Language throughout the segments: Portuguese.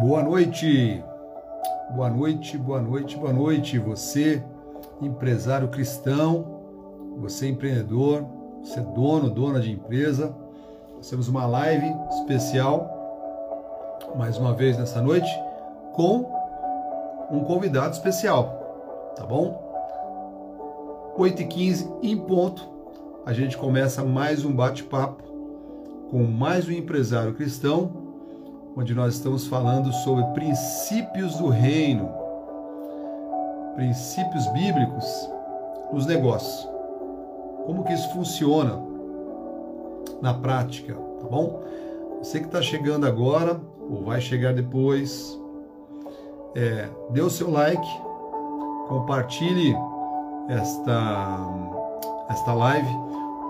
Boa noite, boa noite, boa noite, boa noite. Você, empresário cristão, você empreendedor, você dono, dona de empresa. Nós temos uma live especial, mais uma vez nessa noite, com um convidado especial, tá bom? 8h15 em ponto, a gente começa mais um bate-papo com mais um empresário cristão onde nós estamos falando sobre princípios do reino, princípios bíblicos nos negócios. Como que isso funciona na prática, tá bom? Você que está chegando agora ou vai chegar depois, é, dê o seu like, compartilhe esta, esta live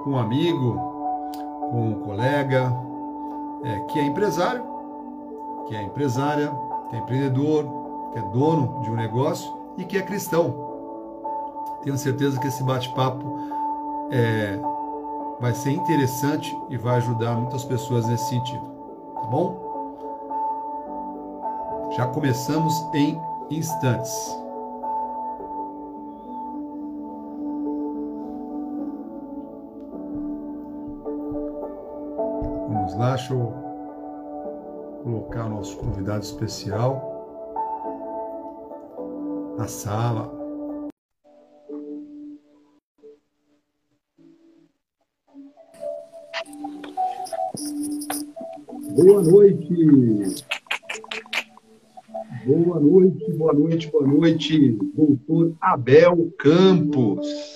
com um amigo, com um colega é, que é empresário que é empresária, que é empreendedor, que é dono de um negócio e que é cristão. Tenho certeza que esse bate-papo é, vai ser interessante e vai ajudar muitas pessoas nesse sentido, tá bom? Já começamos em instantes. Vamos lá, show colocar o nosso convidado especial na sala. Boa noite. Boa noite, boa noite, boa noite, doutor Abel Campos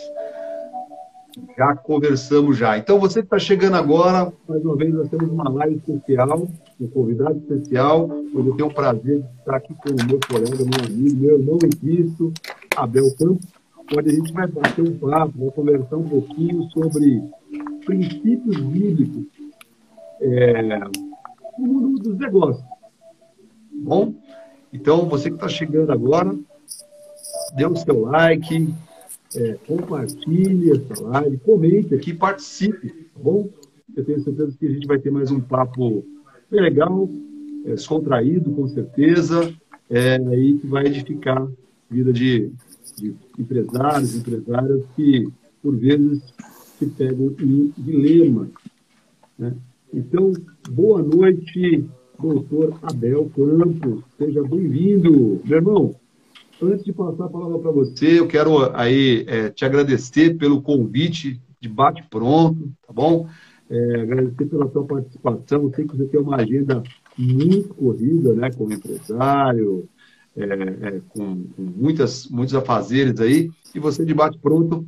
já conversamos já. Então, você que está chegando agora, mais uma vez, nós temos uma live especial, um convidado especial, onde eu tenho o prazer de estar aqui com o meu colega, meu amigo, meu irmão em Cristo, Abel Campos, onde a gente vai bater um papo, vai conversar um pouquinho sobre princípios bíblicos é, no mundo dos negócios. Bom? Então, você que está chegando agora, dê o seu like, é, compartilhe essa live, comente aqui, participe, tá bom? Eu tenho certeza que a gente vai ter mais um papo legal, é, descontraído, com certeza, é, e que vai edificar a vida de, de empresários, empresárias que, por vezes, se pegam em dilema. Né? Então, boa noite, doutor Abel Campos. Seja bem-vindo. Meu irmão, Antes de passar a palavra para você, eu quero aí é, te agradecer pelo convite de bate pronto, tá bom? É, agradecer pela sua participação. Eu sei que você tem uma agenda muito corrida, né, como empresário, é, é, com, com, muitas, muitos afazeres aí, e você de bate pronto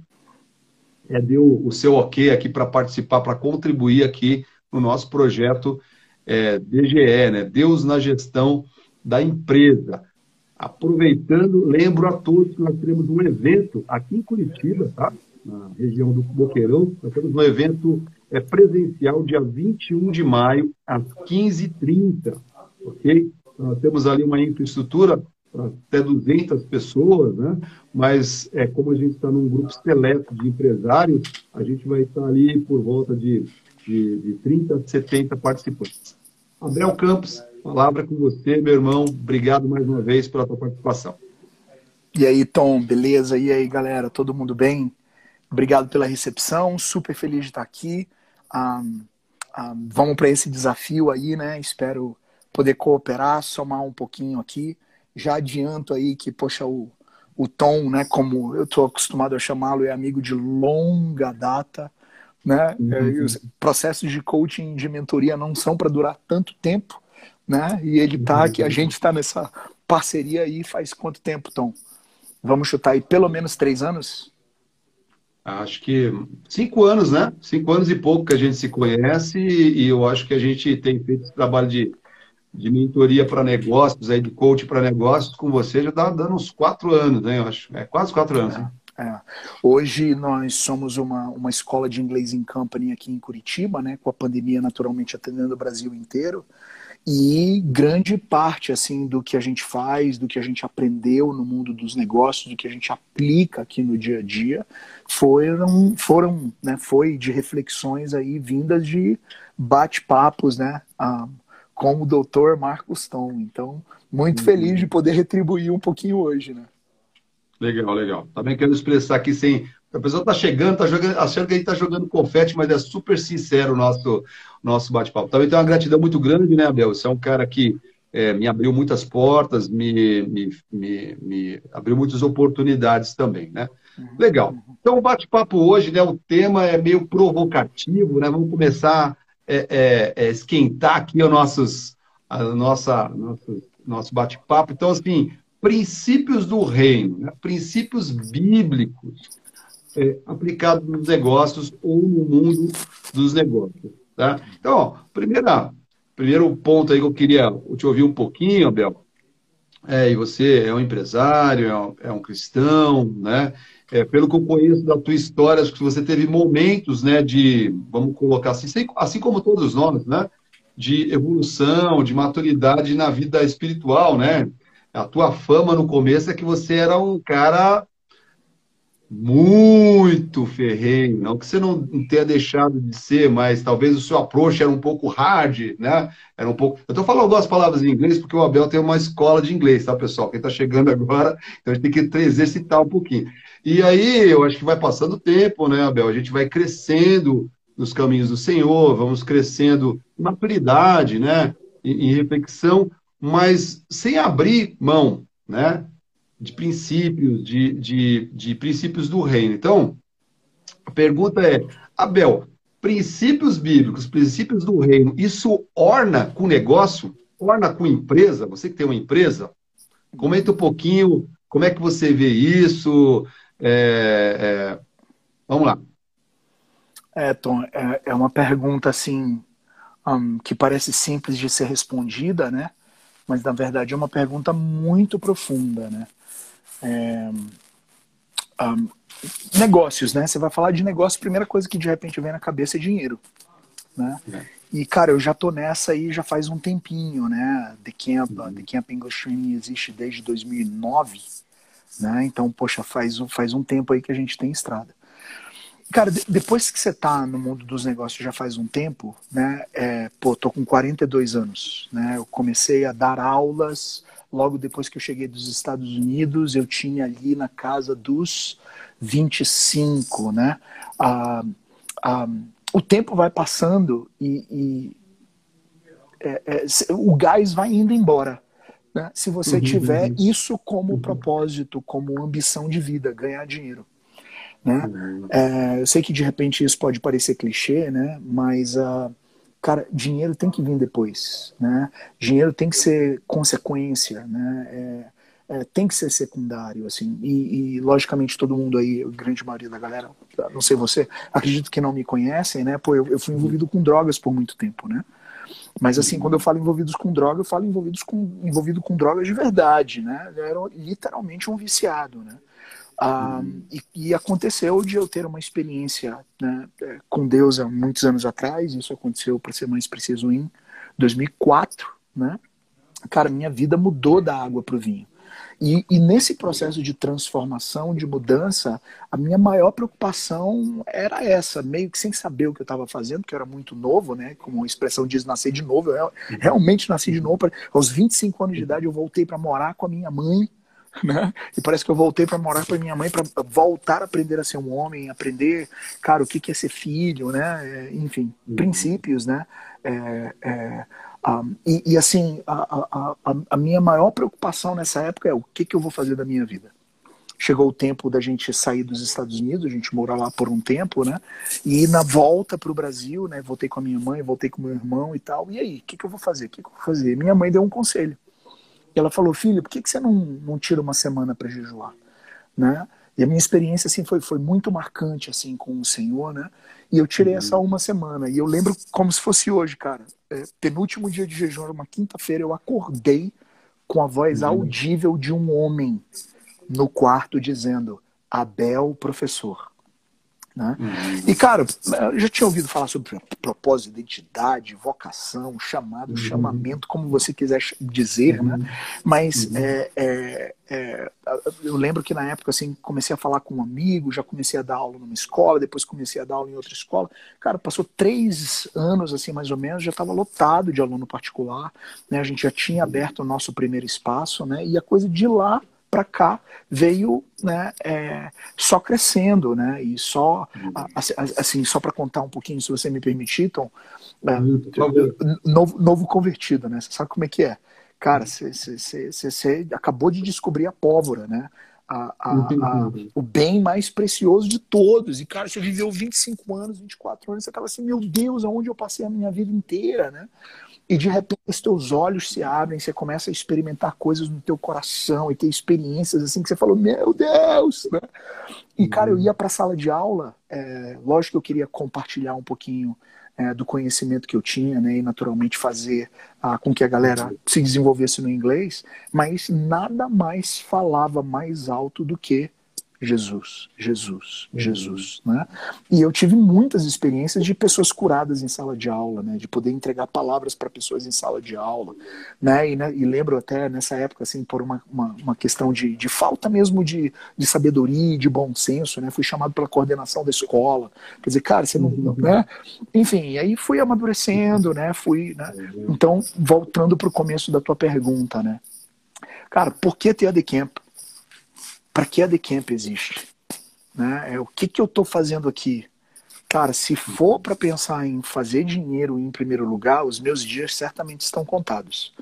é, deu o seu ok aqui para participar, para contribuir aqui no nosso projeto é, DGE, né? Deus na gestão da empresa. Aproveitando, lembro a todos que nós teremos um evento aqui em Curitiba, tá? na região do Boqueirão. Nós temos um evento é, presencial dia 21 de maio, às 15h30. Ok? Nós temos ali uma infraestrutura para até 200 pessoas, né? mas é, como a gente está num grupo seleto de empresários, a gente vai estar ali por volta de, de, de 30, 70 participantes. Abel Campos, palavra com você, meu irmão. Obrigado mais uma vez pela tua participação. E aí, Tom, beleza? E aí, galera, todo mundo bem? Obrigado pela recepção, super feliz de estar aqui. Um, um, vamos para esse desafio aí, né? Espero poder cooperar, somar um pouquinho aqui. Já adianto aí que, poxa, o, o Tom, né, como eu estou acostumado a chamá-lo, é amigo de longa data. Né? Uhum. Os processos de coaching, de mentoria não são para durar tanto tempo né? E ele tá aqui, a gente está nessa parceria aí faz quanto tempo, Tom? Vamos chutar aí pelo menos três anos? Acho que cinco anos, né? Cinco anos e pouco que a gente se conhece e, eu acho que a gente tem feito esse trabalho de, de mentoria para negócios, aí de coach para negócios com você já está dando uns quatro anos, né? Eu acho. É quase quatro anos. É, né? é. Hoje nós somos uma, uma escola de inglês em company aqui em Curitiba, né? Com a pandemia naturalmente atendendo o Brasil inteiro. E grande parte assim do que a gente faz, do que a gente aprendeu no mundo dos negócios, do que a gente aplica aqui no dia a dia, foram, foram né, foi de reflexões aí vindas de bate-papos né, ah, com o doutor Marcos Tom. Então, muito uhum. feliz de poder retribuir um pouquinho hoje, né? Legal, legal. Também quero expressar aqui sem. A pessoa está chegando, está jogando, achando que a gente está jogando confete, mas é super sincero o nosso, nosso bate-papo. Também tem uma gratidão muito grande, né, Abel? Você é um cara que é, me abriu muitas portas, me, me, me, me, abriu muitas oportunidades também, né? Uhum. Legal. Então, o bate-papo hoje, né, o tema é meio provocativo, né? Vamos começar é, é, é esquentar aqui os nossos, a nossa, nosso, nosso bate-papo. Então, assim, princípios do reino, né? princípios bíblicos é, aplicados nos negócios ou no mundo dos negócios. Tá? Então, ó, primeira, primeiro ponto aí que eu queria te ouvir um pouquinho, Abel, é, e você é um empresário, é um, é um cristão, né? É, pelo que eu conheço da tua história, acho que você teve momentos, né, de, vamos colocar assim, assim como todos nós, né, de evolução, de maturidade na vida espiritual, né? A tua fama no começo é que você era um cara muito ferrenho, não que você não tenha deixado de ser, mas talvez o seu approach era um pouco hard, né? Era um pouco. Eu estou falando algumas palavras em inglês porque o Abel tem uma escola de inglês, tá, pessoal? Quem está chegando agora, então a gente tem que exercitar um pouquinho. E aí, eu acho que vai passando o tempo, né, Abel? A gente vai crescendo nos caminhos do Senhor, vamos crescendo em maturidade, né? Em, em reflexão, mas sem abrir mão, né? De princípios, de, de, de princípios do reino. Então, a pergunta é, Abel, princípios bíblicos, princípios do reino, isso orna com negócio? Orna com empresa? Você que tem uma empresa? Comenta um pouquinho como é que você vê isso. É, é... Vamos lá. É, Tom, é, é uma pergunta assim um, que parece simples de ser respondida, né? Mas na verdade é uma pergunta muito profunda, né? É, um, negócios, né? Você vai falar de negócio, a primeira coisa que de repente vem na cabeça é dinheiro, né? É. E, cara, eu já tô nessa aí já faz um tempinho, né? The Camp, uhum. The Camp English Training existe desde 2009, né? Então, poxa, faz, faz um tempo aí que a gente tem estrada. Cara, depois que você tá no mundo dos negócios já faz um tempo, né? É, pô, tô com 42 anos, né? Eu comecei a dar aulas logo depois que eu cheguei dos Estados Unidos, eu tinha ali na casa dos 25, né? Ah, ah, o tempo vai passando e, e é, é, o gás vai indo embora. Né? Se você uhum, tiver uhum. isso como uhum. propósito, como ambição de vida, ganhar dinheiro. Né? Uhum. É, eu sei que de repente isso pode parecer clichê, né? mas uh, cara, dinheiro tem que vir depois, né? Dinheiro tem que ser consequência, né? É, é, tem que ser secundário, assim. E, e, logicamente todo mundo aí, a grande maioria da galera, não sei você, acredito que não me conhecem, né? Pô, eu, eu fui envolvido com drogas por muito tempo, né? Mas assim, quando eu falo envolvidos com droga, eu falo envolvidos com, envolvido com drogas de verdade, né? Eu era literalmente um viciado, né? Ah, e, e, aconteceu de eu ter uma experiência né, é, com Deus há muitos anos atrás, isso aconteceu, para ser mais preciso, em 2004, né? Cara, minha vida mudou da água para o vinho. E, e, nesse processo de transformação, de mudança, a minha maior preocupação era essa, meio que sem saber o que eu estava fazendo, porque eu era muito novo, né? Como a expressão diz, nascer de novo. Eu realmente nasci de novo. Aos 25 anos de idade, eu voltei para morar com a minha mãe né? E parece que eu voltei para morar com a minha mãe para voltar a aprender a ser um homem, aprender, cara, o que, que é ser filho, né? É, enfim, uhum. princípios, né? É, é, um, e, e, assim, a, a, a, minha maior preocupação nessa época é o que, que eu vou fazer da minha vida. Chegou o tempo da gente sair dos Estados Unidos, a gente morar lá por um tempo, né? E na volta para o Brasil, né? Voltei com a minha mãe, voltei com meu irmão e tal. E aí, o que, que eu vou fazer? O que, que eu vou fazer? Minha mãe deu um conselho. E ela falou, filho, por que, que você não, não tira uma semana para jejuar? Né? E a minha experiência assim foi, foi muito marcante assim com o Senhor, né? E eu tirei uhum. essa uma semana. E eu lembro como se fosse hoje, cara. É, penúltimo dia de jejum, era uma quinta-feira, eu acordei com a voz uhum. audível de um homem no quarto dizendo: Abel, professor. Né? Uhum. E, cara, eu já tinha ouvido falar sobre propósito, identidade, vocação, chamado, uhum. chamamento, como você quiser dizer, né? uhum. né? Mas uhum. é, é, é, eu lembro que na época, assim, comecei a falar com um amigo, já comecei a dar aula numa escola, depois comecei a dar aula em outra escola. Cara, passou três anos, assim, mais ou menos, já estava lotado de aluno particular, né? A gente já tinha aberto o nosso primeiro espaço, né? E a coisa de lá para cá veio né, é, só crescendo, né? E só assim, só para contar um pouquinho, se você me permitir, Tom, é, novo, novo convertido, né? Você sabe como é que é? Cara, você acabou de descobrir a pólvora, né? A, a, a, o bem mais precioso de todos. E, cara, você viveu 25 anos, 24 anos, você tava assim, meu Deus, aonde eu passei a minha vida inteira, né? E de repente os teus olhos se abrem, você começa a experimentar coisas no teu coração e ter experiências assim que você falou, meu Deus! Né? E cara, eu uhum. ia para a sala de aula, é, lógico que eu queria compartilhar um pouquinho é, do conhecimento que eu tinha, né, e naturalmente fazer ah, com que a galera se desenvolvesse no inglês, mas nada mais falava mais alto do que Jesus, Jesus, uhum. Jesus, né? E eu tive muitas experiências de pessoas curadas em sala de aula, né? De poder entregar palavras para pessoas em sala de aula, né? E, né? e, lembro até nessa época, assim, por uma, uma, uma questão de, de, falta mesmo de, de sabedoria, de bom senso, né? Fui chamado pela coordenação da escola, quer dizer, cara, você não, uhum. né? Enfim, aí fui amadurecendo, né? Fui, né? Uhum. Então, voltando para o começo da tua pergunta, né? Cara, por que ter a Camp? Para que a Decamp existe? Né? É, o que, que eu estou fazendo aqui? Cara, se for para pensar em fazer dinheiro em primeiro lugar, os meus dias certamente estão contados.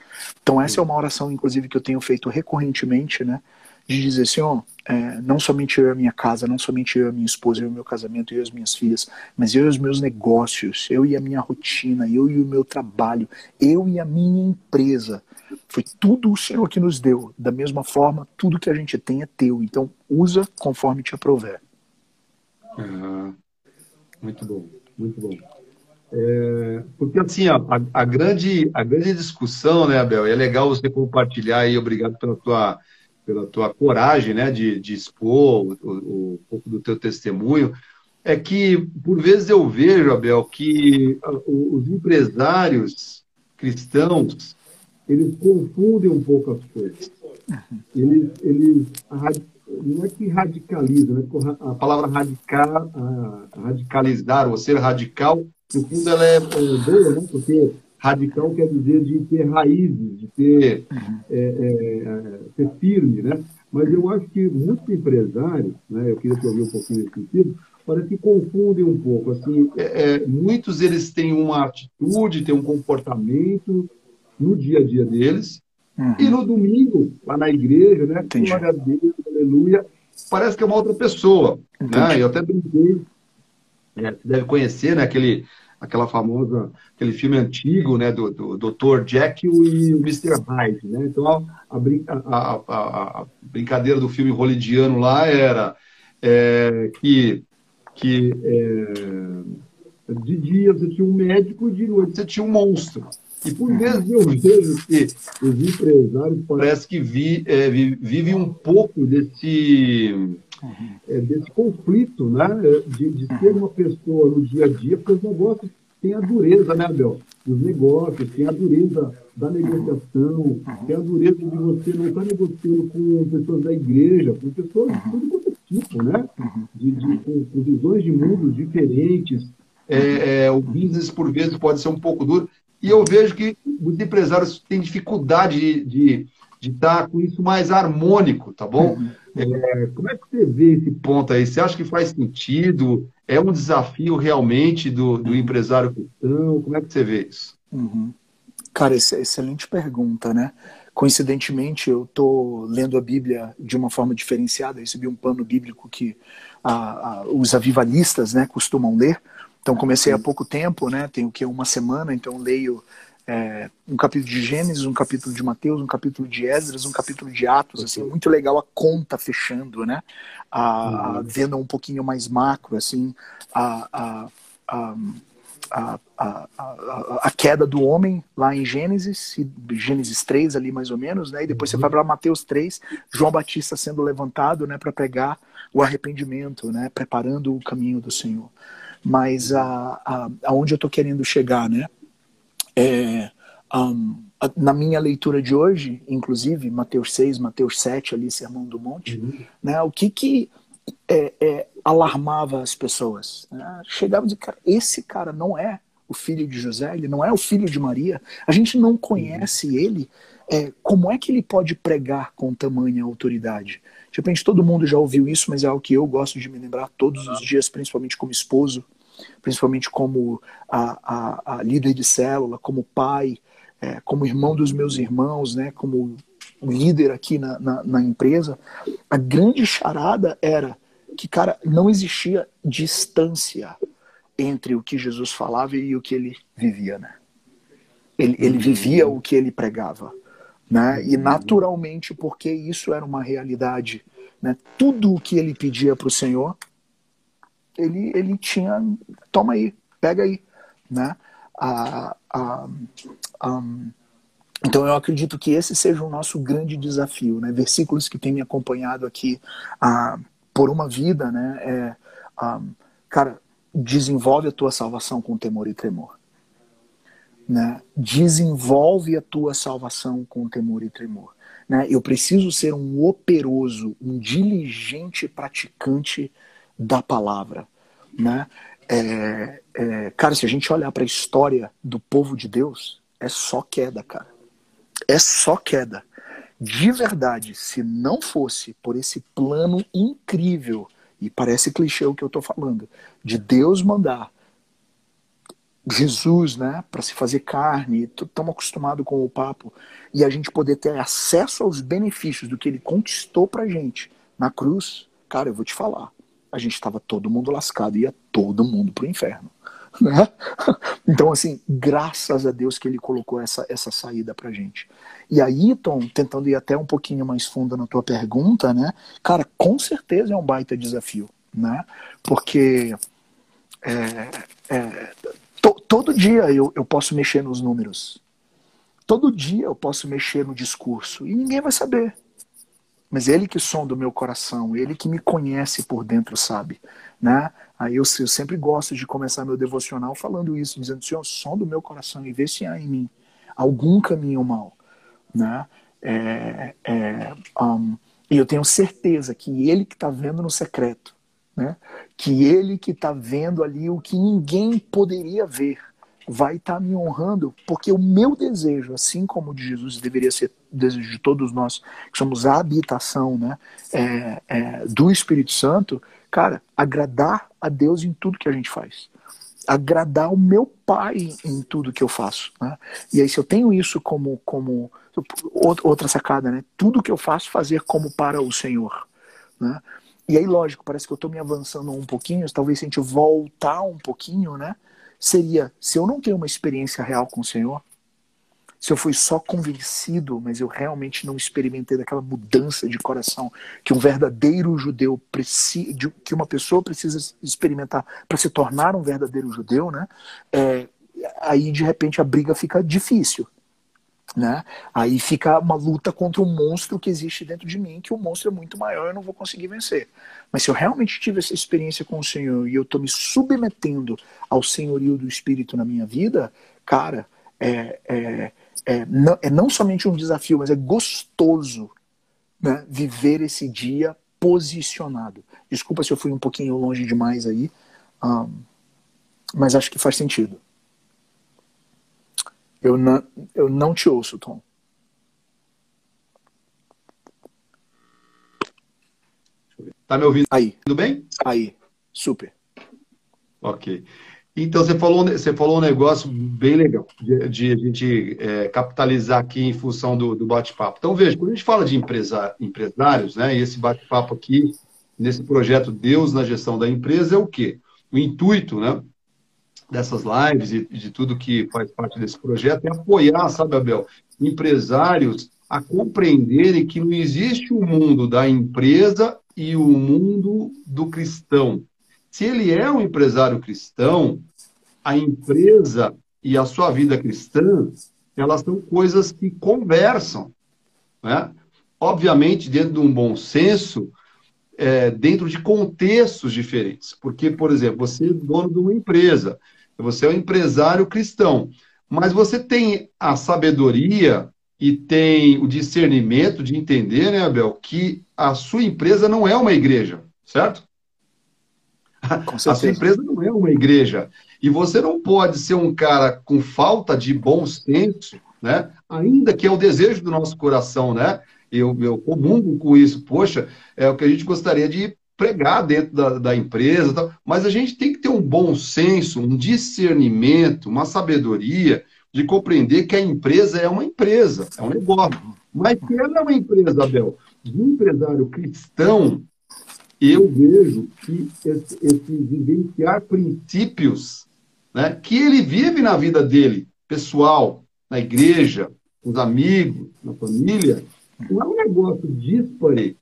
Então essa é uma oração, inclusive, que eu tenho feito recorrentemente, né? De dizer, Senhor, é, não somente eu e a minha casa, não somente eu e a minha esposa, eu e o meu casamento, eu e as minhas filhas, mas eu e os meus negócios, eu e a minha rotina, eu e o meu trabalho, eu e a minha empresa. Foi tudo o Senhor que nos deu. Da mesma forma, tudo que a gente tem é teu. Então, usa conforme te aprover. Ah, muito bom, muito bom. É, porque assim, a, a, grande, a grande discussão, né, Abel, é legal você compartilhar aí, obrigado pela tua, pela tua coragem, né, de, de expor o, um pouco do teu testemunho, é que, por vezes, eu vejo, Abel, que os empresários cristãos, eles confundem um pouco as coisas. Eles, eles não é que radicalizam, né? a palavra radical, radicalizar ou ser radical, no fundo ela é, é boa, né? porque radical quer dizer de ter raízes, de ter, é, é, ser firme, né? Mas eu acho que muitos empresários, né? Eu queria te ouvir um pouquinho nesse sentido, parece que confundem um pouco. Assim, é, é, muitos eles têm uma atitude, têm um comportamento, no dia a dia deles. Uhum. E no domingo, lá na igreja, né? Glória a Deus, aleluia. Parece que é uma outra pessoa. Né? Eu até brinquei. É, você deve conhecer, né? Aquele, aquela famosa, aquele filme antigo, né? Do, do Dr. Jekyll e o Mr. Hyde, né? Então, a, a, a, a brincadeira do filme holidiano lá era é, que, que é, de dia você tinha um médico e de noite você tinha um monstro. E por vezes eu vejo que os empresários parece que vi, é, vivem um pouco desse, é, desse conflito, né? De, de ser uma pessoa no dia a dia, porque os negócios têm a dureza, né, Abel? Os negócios têm a dureza da negociação, tem a dureza de você não estar negociando com pessoas da igreja, com pessoas de todo é tipo, né? De, de com, com, visões de mundos diferentes. É, é, o business, por vezes, pode ser um pouco duro. E eu vejo que os empresários têm dificuldade de, de, de estar com isso mais harmônico, tá bom? Uhum. É, como é que você vê esse ponto aí? Você acha que faz sentido? É um desafio realmente do, do empresário cristão? Como é que você vê isso? Uhum. Cara, excelente pergunta, né? Coincidentemente, eu estou lendo a Bíblia de uma forma diferenciada. Eu recebi um plano bíblico que a, a, os avivalistas né, costumam ler. Então comecei há pouco tempo, né? Tenho que uma semana, então leio é, um capítulo de Gênesis, um capítulo de Mateus, um capítulo de Esdras, um capítulo de Atos, assim, muito legal a conta fechando, né? A, a uhum. vendo um pouquinho mais macro, assim, a, a, a a, queda do homem lá em Gênesis, Gênesis 3 ali mais ou menos, né? E depois uhum. você vai para Mateus 3, João Batista sendo levantado, né, para pregar o arrependimento, né, preparando o caminho do Senhor. Mas a, a aonde eu estou querendo chegar, né? É, um, a, na minha leitura de hoje, inclusive Mateus 6, Mateus 7 ali, Sermão do Monte, uhum. né? O que que é, é, alarmava as pessoas? Né? Chegava e dizia, cara, esse cara não é o filho de José, ele não é o filho de Maria, a gente não conhece uhum. ele, é, como é que ele pode pregar com tamanha autoridade? De repente todo mundo já ouviu isso, mas é algo que eu gosto de me lembrar todos os dias, principalmente como esposo, principalmente como a, a, a líder de célula, como pai, é, como irmão dos meus irmãos, né, como líder aqui na, na, na empresa. A grande charada era que, cara, não existia distância entre o que Jesus falava e o que ele vivia, né? Ele, ele vivia o que ele pregava, né? E naturalmente, porque isso era uma realidade, né? Tudo o que ele pedia para o Senhor, ele, ele tinha, toma aí, pega aí, né? A, a, então eu acredito que esse seja o nosso grande desafio, né? Versículos que tem me acompanhado aqui ah, por uma vida, né? É, ah, cara, desenvolve a tua salvação com temor e tremor. Né? Desenvolve a tua salvação com temor e tremor. Né? Eu preciso ser um operoso, um diligente praticante da palavra. Né? É, é, cara, se a gente olhar para a história do povo de Deus, é só queda, cara. É só queda. De verdade, se não fosse por esse plano incrível e parece clichê o que eu estou falando, de Deus mandar Jesus, né, para se fazer carne, estamos acostumados com o papo, e a gente poder ter acesso aos benefícios do que ele conquistou para gente na cruz, cara, eu vou te falar, a gente estava todo mundo lascado, ia todo mundo pro inferno. Né? Então, assim, graças a Deus que ele colocou essa, essa saída pra gente. E aí, Tom, tentando ir até um pouquinho mais fundo na tua pergunta, né? Cara, com certeza é um baita desafio, né? Porque é, é, to, todo dia eu, eu posso mexer nos números. Todo dia eu posso mexer no discurso e ninguém vai saber. Mas ele que sonda o meu coração, ele que me conhece por dentro, sabe? Né? Aí eu, eu, sempre gosto de começar meu devocional falando isso, dizendo, Senhor, som do meu coração e vê se há em mim algum caminho mal. Né? É, é, um, e eu tenho certeza que ele que está vendo no secreto, né? que ele que está vendo ali o que ninguém poderia ver, vai estar tá me honrando, porque o meu desejo, assim como o de Jesus deveria ser o desejo de todos nós, que somos a habitação né, é, é, do Espírito Santo, cara, agradar a Deus em tudo que a gente faz. Agradar o meu pai em tudo que eu faço. Né? E aí, se eu tenho isso como, como outra sacada, né? Tudo que eu faço, fazer como para o Senhor. Né? E aí, lógico, parece que eu estou me avançando um pouquinho, talvez se a gente voltar um pouquinho, né? Seria, se eu não tenho uma experiência real com o Senhor, se eu fui só convencido, mas eu realmente não experimentei daquela mudança de coração que um verdadeiro judeu precisa, que uma pessoa precisa experimentar para se tornar um verdadeiro judeu, né? É, aí de repente a briga fica difícil. Né? Aí fica uma luta contra um monstro que existe dentro de mim, que o monstro é muito maior e eu não vou conseguir vencer. Mas se eu realmente tive essa experiência com o Senhor e eu estou me submetendo ao senhorio do Espírito na minha vida, cara, é, é, é, não, é não somente um desafio, mas é gostoso né, viver esse dia posicionado. Desculpa se eu fui um pouquinho longe demais aí, um, mas acho que faz sentido. Eu não, eu não te ouço, Tom. Tá me ouvindo? Aí. Tudo bem? Aí. Super. Ok. Então, você falou, você falou um negócio bem legal de, de a gente é, capitalizar aqui em função do, do bate-papo. Então, veja, quando a gente fala de empresa, empresários, né, e esse bate-papo aqui, nesse projeto Deus na gestão da empresa, é o quê? O intuito né, dessas lives e de tudo que faz parte desse projeto é apoiar, sabe, Abel, empresários a compreenderem que não existe o mundo da empresa e o mundo do cristão se ele é um empresário cristão, a empresa e a sua vida cristã, elas são coisas que conversam. Né? Obviamente, dentro de um bom senso, é, dentro de contextos diferentes. Porque, por exemplo, você é dono de uma empresa, você é um empresário cristão, mas você tem a sabedoria e tem o discernimento de entender, né, Abel, que a sua empresa não é uma igreja, certo? A sua empresa não é uma igreja. E você não pode ser um cara com falta de bom senso, né? Ainda que é o desejo do nosso coração, né? Eu, eu comungo com isso. Poxa, é o que a gente gostaria de pregar dentro da, da empresa, tal. mas a gente tem que ter um bom senso, um discernimento, uma sabedoria de compreender que a empresa é uma empresa, é um negócio. Mas se ela é uma empresa, Abel, de um empresário cristão, eu vejo que esse, esse vivenciar princípios né, que ele vive na vida dele, pessoal, na igreja, com os amigos, na família, não é um negócio dispare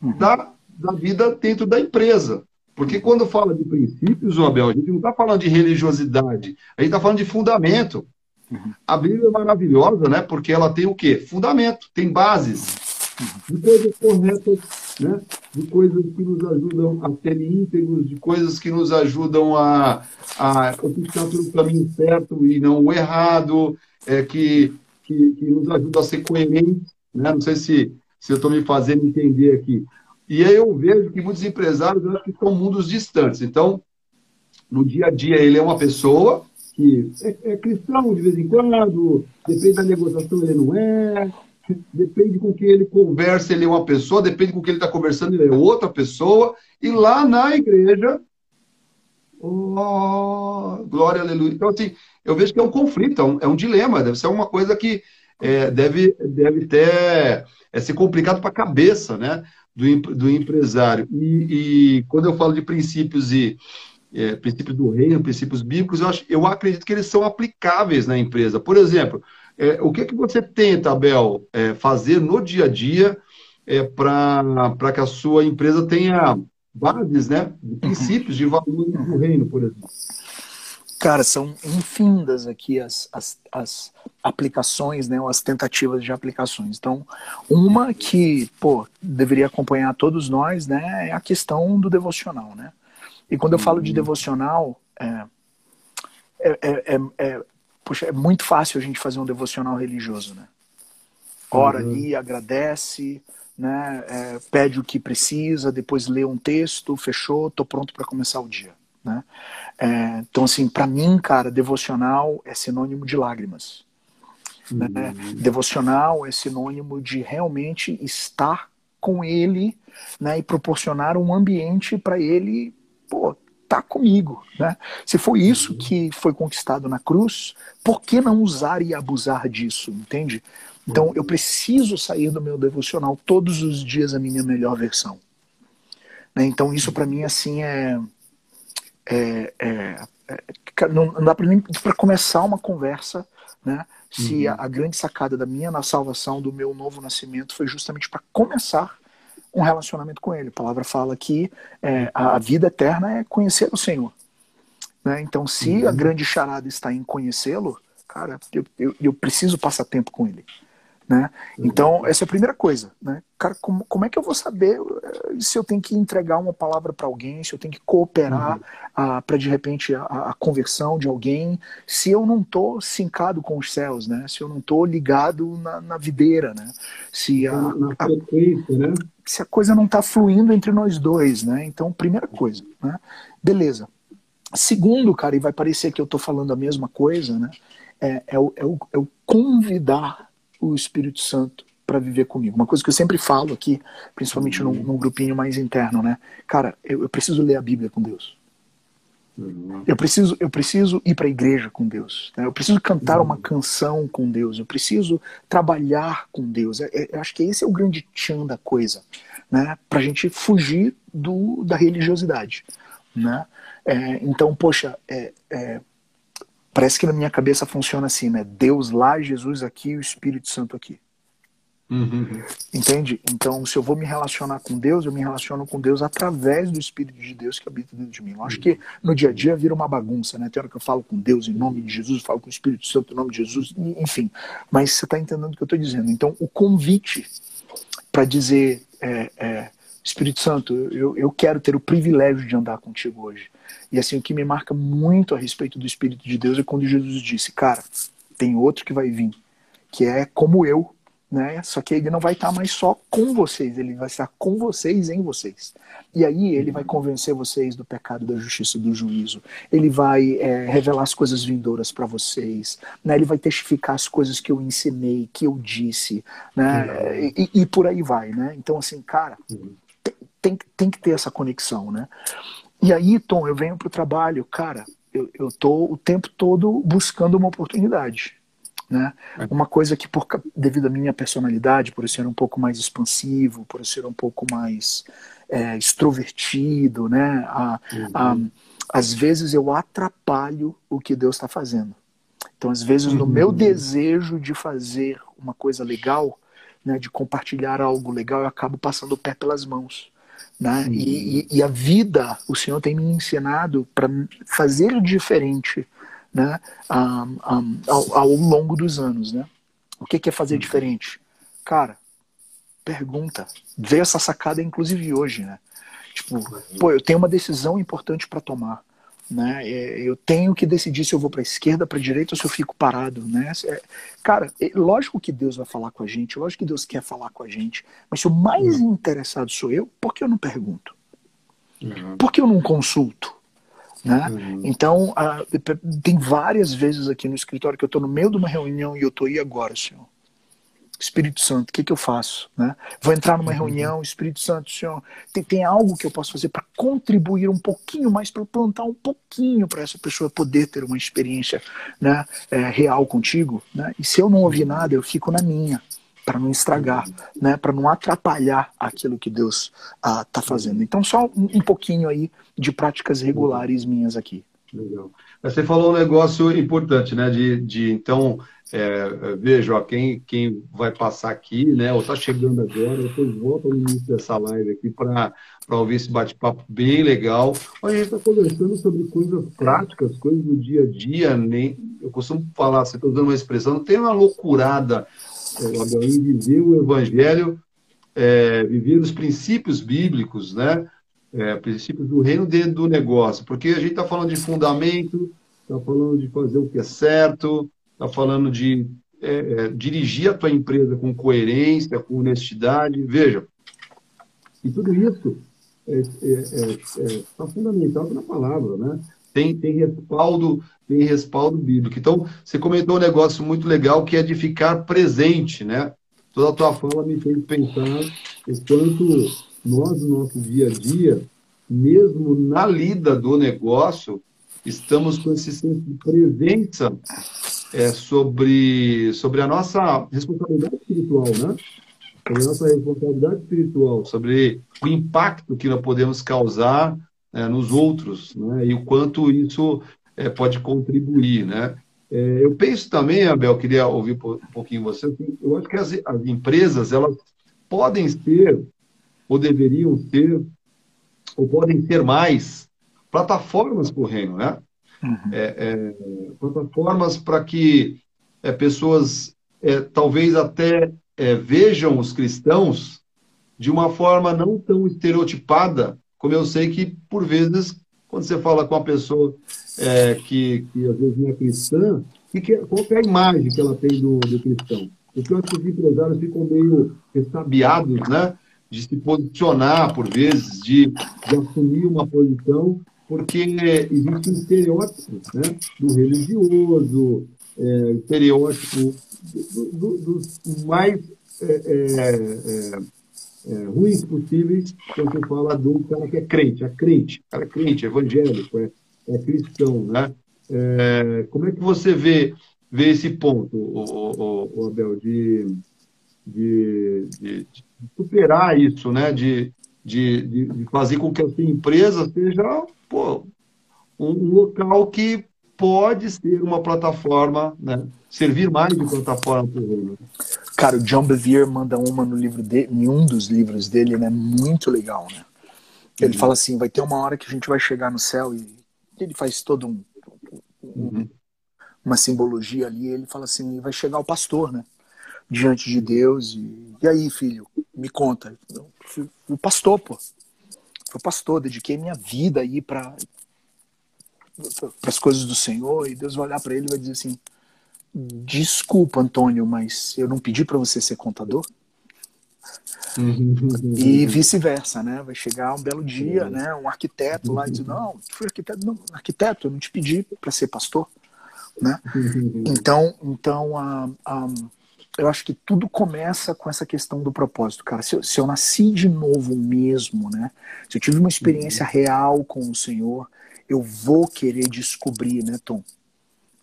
uhum. da, da vida dentro da empresa. Porque quando fala de princípios, Abel, a gente não está falando de religiosidade, a gente está falando de fundamento. A Bíblia é maravilhosa, né? Porque ela tem o quê? Fundamento, tem bases de coisas corretas, né? de coisas que nos ajudam a ser íntegros, de coisas que nos ajudam a, a ficar pelo caminho certo e não o errado, é, que, que, que nos ajuda a ser coerentes. Né? Não sei se, se eu estou me fazendo entender aqui. E aí eu vejo que muitos empresários acho que são mundos distantes. Então, no dia a dia, ele é uma pessoa que é, é cristão de vez em quando, depende da negociação, ele não é, depende com quem ele conversa, ele é uma pessoa, depende com quem ele está conversando, ele é outra pessoa. E lá na igreja, oh, glória, aleluia. Então, assim, eu vejo que é um conflito, é um, é um dilema, deve ser uma coisa que é, deve, deve ter, é, ser complicado para a cabeça né, do, do empresário. E, e, quando eu falo de princípios e é, princípios do reino, princípios bíblicos, eu, acho, eu acredito que eles são aplicáveis na empresa. Por exemplo, é, o que, que você tenta, Abel, é, fazer no dia a dia é, para que a sua empresa tenha bases, né, de princípios, de valores do reino, por exemplo? Cara, são infindas aqui as, as, as aplicações, né, ou as tentativas de aplicações. Então, uma que, pô, deveria acompanhar todos nós, né, é a questão do devocional, né? E quando eu falo de uhum. devocional, é, é, é, é, puxa, é muito fácil a gente fazer um devocional religioso, né? Ora uhum. ali, agradece, né, é, pede o que precisa, depois lê um texto, fechou, tô pronto para começar o dia. Né? É, então, assim, para mim, cara, devocional é sinônimo de lágrimas. Né? Uhum. Devocional é sinônimo de realmente estar com ele né? e proporcionar um ambiente para ele, pô, tá comigo. Né? Se foi isso uhum. que foi conquistado na cruz, por que não usar e abusar disso, entende? Então, eu uhum. preciso sair do meu devocional todos os dias a minha melhor versão. Né? Então, isso para mim, assim, é é, é, é, não, dá para começar uma conversa, né? Se uhum. a, a, grande sacada da minha na salvação, do meu novo nascimento, foi justamente para começar um relacionamento com Ele. A palavra fala que é, a, a, vida eterna é conhecer o Senhor. Né? Então, se uhum. a grande charada está em conhecê-lo, cara, eu, eu, eu preciso passar tempo com Ele. Né? Então, essa é a primeira coisa. Né? Cara, como, como é que eu vou saber eh, se eu tenho que entregar uma palavra para alguém, se eu tenho que cooperar uhum. Para, de repente, a, a, conversão de alguém, se eu não estou sincado com os céus, né? se eu não estou ligado na, na, videira, né? se, a, a, né? se a coisa não está fluindo entre nós dois. Né? Então, primeira coisa. Né? Beleza. Segundo, cara, e vai parecer que eu estou falando a mesma coisa, né? é, é, o, é, o, é o convidar o Espírito Santo para viver comigo. Uma coisa que eu sempre falo aqui, principalmente uhum. num, num, grupinho mais interno, né? Cara, eu, eu, preciso ler a Bíblia com Deus. Uhum. Eu preciso, eu preciso ir para a igreja com Deus. Né? Eu preciso cantar uhum. uma canção com Deus. Eu preciso trabalhar com Deus. É, é, eu acho que esse é o grande tchan da coisa, né? Para a gente fugir do, da religiosidade, né? É, então, poxa, é, é Parece que na minha cabeça funciona assim, né? Deus lá, Jesus aqui e o Espírito Santo aqui. Uhum. Entende? Então, se eu vou me relacionar com Deus, eu me relaciono com Deus através do Espírito de Deus que habita dentro de mim. Eu acho que no dia a dia vira uma bagunça, né? Tem hora que eu falo com Deus em nome de Jesus, falo com o Espírito Santo em nome de Jesus, enfim. Mas você está entendendo o que eu estou dizendo. Então, o convite para dizer, é, é, Espírito Santo, eu, eu quero ter o privilégio de andar contigo hoje. E assim, o que me marca muito a respeito do Espírito de Deus é quando Jesus disse, cara, tem outro que vai vir, que é como eu, né? Só que ele não vai estar mais só com vocês, ele vai estar com vocês em vocês. E aí ele vai convencer vocês do pecado, da justiça, do juízo. Ele vai é, revelar as coisas vindouras para vocês. Né? Ele vai testificar as coisas que eu ensinei, que eu disse, né? E, e, por aí vai, né? Então assim, cara, tem, tem, tem que ter essa conexão, né? E aí, Tom, eu venho pro trabalho, cara, eu, eu tô o tempo todo buscando uma oportunidade. Né? É. Uma coisa que, por, devido à minha personalidade, por eu ser um pouco mais expansivo, por eu ser um pouco mais é, extrovertido, né? A, uhum. a, às vezes eu atrapalho o que Deus está fazendo. Então, às vezes, no meu uhum. desejo de fazer uma coisa legal, né, de compartilhar algo legal, eu acabo passando o pé pelas mãos. Né? E, e, e, a vida, o Senhor tem me ensinado para fazer diferente né, um, um, ao, ao, longo dos anos. Né? O que, que é fazer diferente? Cara, pergunta. Vê essa sacada, inclusive hoje. Né? Tipo, pô, eu tenho uma decisão importante para tomar. Né? É, eu tenho que decidir se eu vou para a esquerda, para a direita ou se eu fico parado. Né? É, cara, é, lógico que Deus vai falar com a gente, lógico que Deus quer falar com a gente, mas se o mais uhum. interessado sou eu, por que eu não pergunto? Uhum. Por que eu não consulto? Né? Uhum. Então, uh, tem várias vezes aqui no escritório que eu estou no meio de uma reunião e eu estou aí agora, Senhor. Espírito Santo, o que, que eu faço? Né? Vou entrar numa uhum. reunião, Espírito Santo, Senhor, tem, tem algo que eu posso fazer para contribuir um pouquinho mais, para plantar um pouquinho para essa pessoa poder ter uma experiência né, é, real contigo? Né? E se eu não ouvir nada, eu fico na minha para não estragar, né, para não atrapalhar aquilo que Deus está ah, fazendo. Então, só um, um, pouquinho aí de práticas regulares minhas aqui. Legal. Você falou um negócio importante, né? De, de então, é, veja, ó, quem, quem vai passar aqui, né? Ou está chegando agora, depois volta no início dessa live aqui para ouvir esse bate-papo bem legal. A gente está conversando sobre coisas práticas, coisas do dia a dia. Nem, eu costumo falar, você está usando uma expressão, não tem uma loucurada é, viver o evangelho, é, viver os princípios bíblicos, né? É, princípios do reino dentro do negócio, porque a gente está falando de fundamento, está falando de fazer o que é certo, está falando de é, é, dirigir a tua empresa com coerência, com honestidade. Veja, e tudo isso está é, é, tá fundamentado na palavra, né? Tem, tem respaldo tem respaldo bíblico. Então, você comentou um negócio muito legal que é de ficar presente, né? Toda a tua fala me fez pensar o quanto nós, no nosso dia a dia, mesmo na lida do negócio, estamos com esse senso de presença é, sobre, sobre a nossa responsabilidade espiritual, né? Sobre a nossa responsabilidade espiritual, sobre o impacto que nós podemos causar é, nos outros, né? E o quanto isso é, pode contribuir, né? É, eu penso também, Abel, queria ouvir um pouquinho você, assim, eu acho que as, as empresas, elas podem ser, ou deveriam ser, ou podem ser mais, plataformas para o reino, né? Uhum. É, é, plataformas para que é, pessoas é, talvez até é, vejam os cristãos de uma forma não tão estereotipada, como eu sei que, por vezes, quando você fala com uma pessoa é, que, que às vezes não é cristã, que, qual é a imagem que ela tem do, do cristão? Porque eu acho que os empresários ficam meio ressabiados, né? De se posicionar, por vezes, de, de assumir uma posição, porque existem estereótipos né? do religioso, é, estereótipo dos do, do mais é, é, é é, ruins possíveis quando você fala do cara que é crente, é crente, cara é crente, é evangélico, é, é cristão, né? É, como é que você vê, vê esse ponto, o, o, o Abel, de, de, de, superar isso, né? De, de, de fazer com que a sua empresa seja pô, um local que pode ser uma plataforma, né? servir mais de plataforma para o. Cara, o John Bevere manda uma no livro dele, em um dos livros dele, né? Muito legal, né? Ele uhum. fala assim, vai ter uma hora que a gente vai chegar no céu e ele faz todo um, um uhum. uma simbologia ali. Ele fala assim, vai chegar o pastor, né? Diante de Deus e, e aí, filho, me conta. O pastor, pô. Foi pastor, dediquei minha vida aí para as coisas do Senhor e Deus vai olhar para ele e vai dizer assim: Desculpa, Antônio, mas eu não pedi para você ser contador. e vice-versa, né? Vai chegar um belo dia, né? Um arquiteto lá e diz: Não, fui arquiteto, não, arquiteto, eu não te pedi para ser pastor, né? Então, então a, a, eu acho que tudo começa com essa questão do propósito, cara. Se eu, se eu nasci de novo mesmo, né? Se eu tive uma experiência real com o Senhor, eu vou querer descobrir, né, Tom?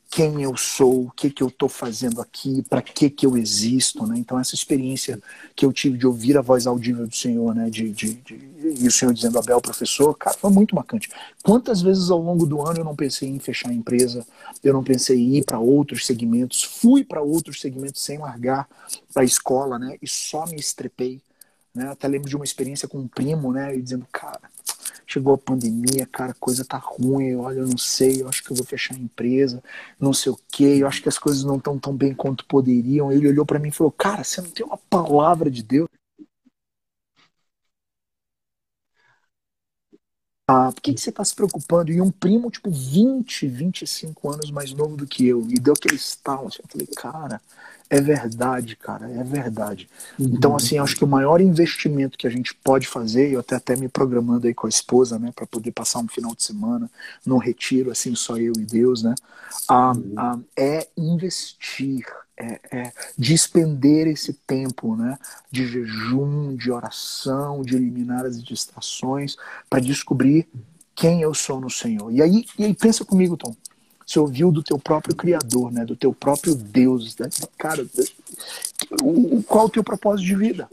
Quem eu sou, o que, que eu estou fazendo aqui, para que, que eu existo, né? Então, essa experiência que eu tive de ouvir a voz audível do Senhor, né? De, de, de, e o Senhor dizendo, Abel, professor, cara, foi muito marcante. Quantas vezes ao longo do ano eu não pensei em fechar a empresa, eu não pensei em ir para outros segmentos, fui para outros segmentos sem largar para a escola, né? E só me estrepei. Né? Até lembro de uma experiência com um primo, né? E dizendo, cara, chegou a pandemia, cara, coisa tá ruim, olha, eu não sei, eu acho que eu vou fechar a empresa, não sei o quê, eu acho que as coisas não estão tão bem quanto poderiam. Ele olhou para mim e falou: "Cara, você não tem uma palavra de Deus?" Ah, por que, que você está se preocupando? E um primo, tipo, 20, 25 anos mais novo do que eu, e deu aquele estalo. Assim, eu falei, cara, é verdade, cara, é verdade. Uhum. Então, assim, acho que o maior investimento que a gente pode fazer, eu até até me programando aí com a esposa, né, para poder passar um final de semana num retiro, assim, só eu e Deus, né, uhum. ah, é investir, é, é despender esse tempo, né, de jejum, de oração, de eliminar as distrações, para descobrir quem eu sou no Senhor. E aí, e aí pensa comigo, Tom. Você ouviu do teu próprio Criador, né? Do teu próprio Deus. Né? Cara, o, qual o teu propósito de vida?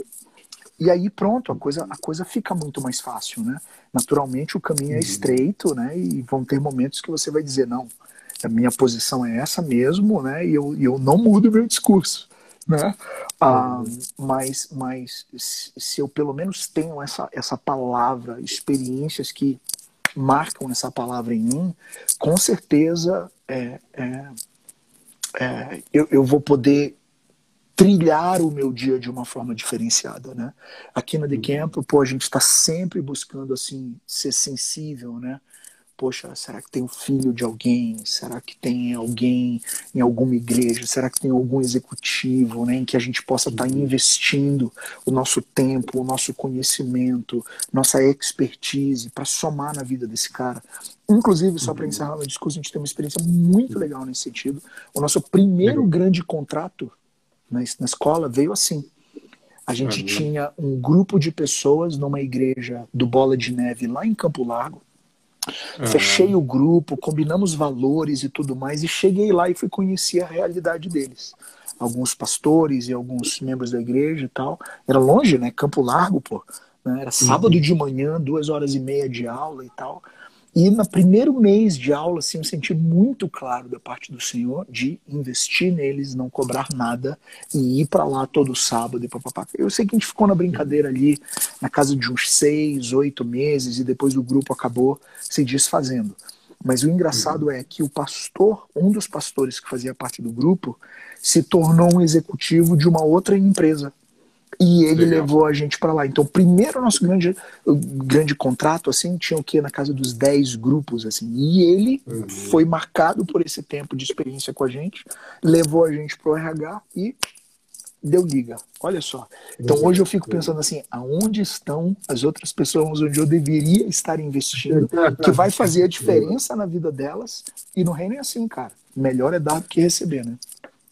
E aí pronto, a coisa, a coisa fica muito mais fácil, né? Naturalmente o caminho é uhum. estreito, né? E vão ter momentos que você vai dizer, não, a minha posição é essa mesmo, né? E eu, eu não mudo meu discurso, né? Ah, uhum. mas mas se eu pelo menos tenho essa, essa palavra, experiências que marcam essa palavra em mim, com certeza é, é, é, eu, eu vou poder trilhar o meu dia de uma forma diferenciada, né? Aqui na The Camp, pô, a gente está sempre buscando assim ser sensível, né? Poxa, será que tem um filho de alguém? Será que tem alguém em alguma igreja? Será que tem algum executivo né, em que a gente possa estar tá investindo o nosso tempo, o nosso conhecimento, nossa expertise para somar na vida desse cara? Inclusive, só para uhum. encerrar meu discurso, a gente tem uma experiência muito legal nesse sentido. O nosso primeiro grande contrato na, na escola veio assim. A gente tinha um grupo de pessoas numa igreja do Bola de Neve lá em Campo Largo Uhum. Fechei o grupo, combinamos valores e tudo mais, e cheguei lá e fui conhecer a realidade deles. Alguns pastores e alguns membros da igreja e tal. Era longe, né? Campo Largo, pô. Né? Era sábado uhum. de manhã, duas horas e meia de aula e tal. E no primeiro mês de aula, assim, eu senti muito claro da parte do Senhor de investir neles, não cobrar nada e ir para lá todo sábado e papapá. Eu sei que a gente ficou na brincadeira ali, na casa de uns seis, oito meses, e depois o grupo acabou se desfazendo. Mas o engraçado é que o pastor, um dos pastores que fazia parte do grupo, se tornou um executivo de uma outra empresa e ele Legal. levou a gente para lá. Então, primeiro nosso grande, grande contrato, assim, tinha o que na casa dos 10 grupos, assim. E ele uhum. foi marcado por esse tempo de experiência com a gente, levou a gente pro RH e deu liga. Olha só. Então hoje eu fico pensando assim, aonde estão as outras pessoas onde eu deveria estar investindo, que vai fazer a diferença na vida delas. E no reino é assim, cara. Melhor é dar do que receber, né?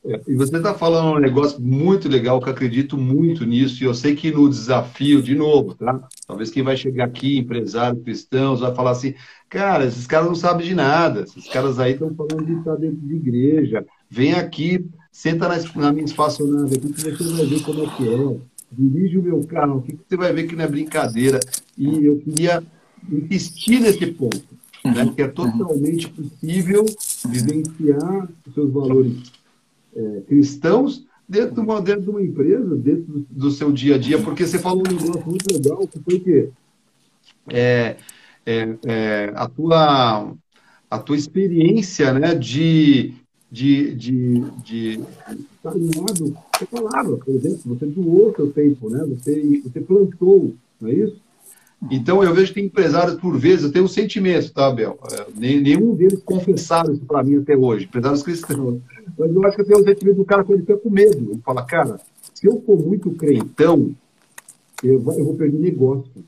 É, e você está falando um negócio muito legal, que eu acredito muito nisso, e eu sei que no desafio, de novo, tá? Talvez quem vai chegar aqui, empresário, cristãos, vai falar assim, cara, esses caras não sabem de nada, esses caras aí estão falando de estar dentro de igreja, vem aqui, senta na, na minha espaçonave aqui, que você vai ver como é que é, dirige o meu carro, o que você vai ver que não é brincadeira, e eu queria insistir nesse ponto. né, que é totalmente possível vivenciar os seus valores é, cristãos dentro de, uma, dentro de uma empresa, dentro do, seu dia a dia, porque você falou um negócio muito legal, que foi que é, é, é, a, tua, a tua experiência né, de, de, de, de estar alinhado com a palavra, por exemplo, você doou seu tempo, né, você, você plantou, não é isso? Então, eu vejo que tem empresários, por vezes, eu tenho um sentimento, tá, Abel? É, nenhum deles confessaram isso para mim até hoje, empresários cristãos. Mas eu acho que eu tenho um sentimento do cara quando ele fica com medo. Ele fala, cara, se eu for muito crentão, eu vou perder negócio.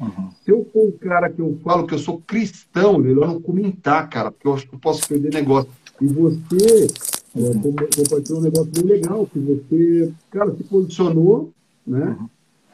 Uhum. Se eu for um cara que eu falo que eu sou cristão, melhor não comentar, cara, porque eu acho que eu posso perder negócio. E você é, uhum. é, compartilhou um negócio bem legal, que você, cara, se posicionou, né? Uhum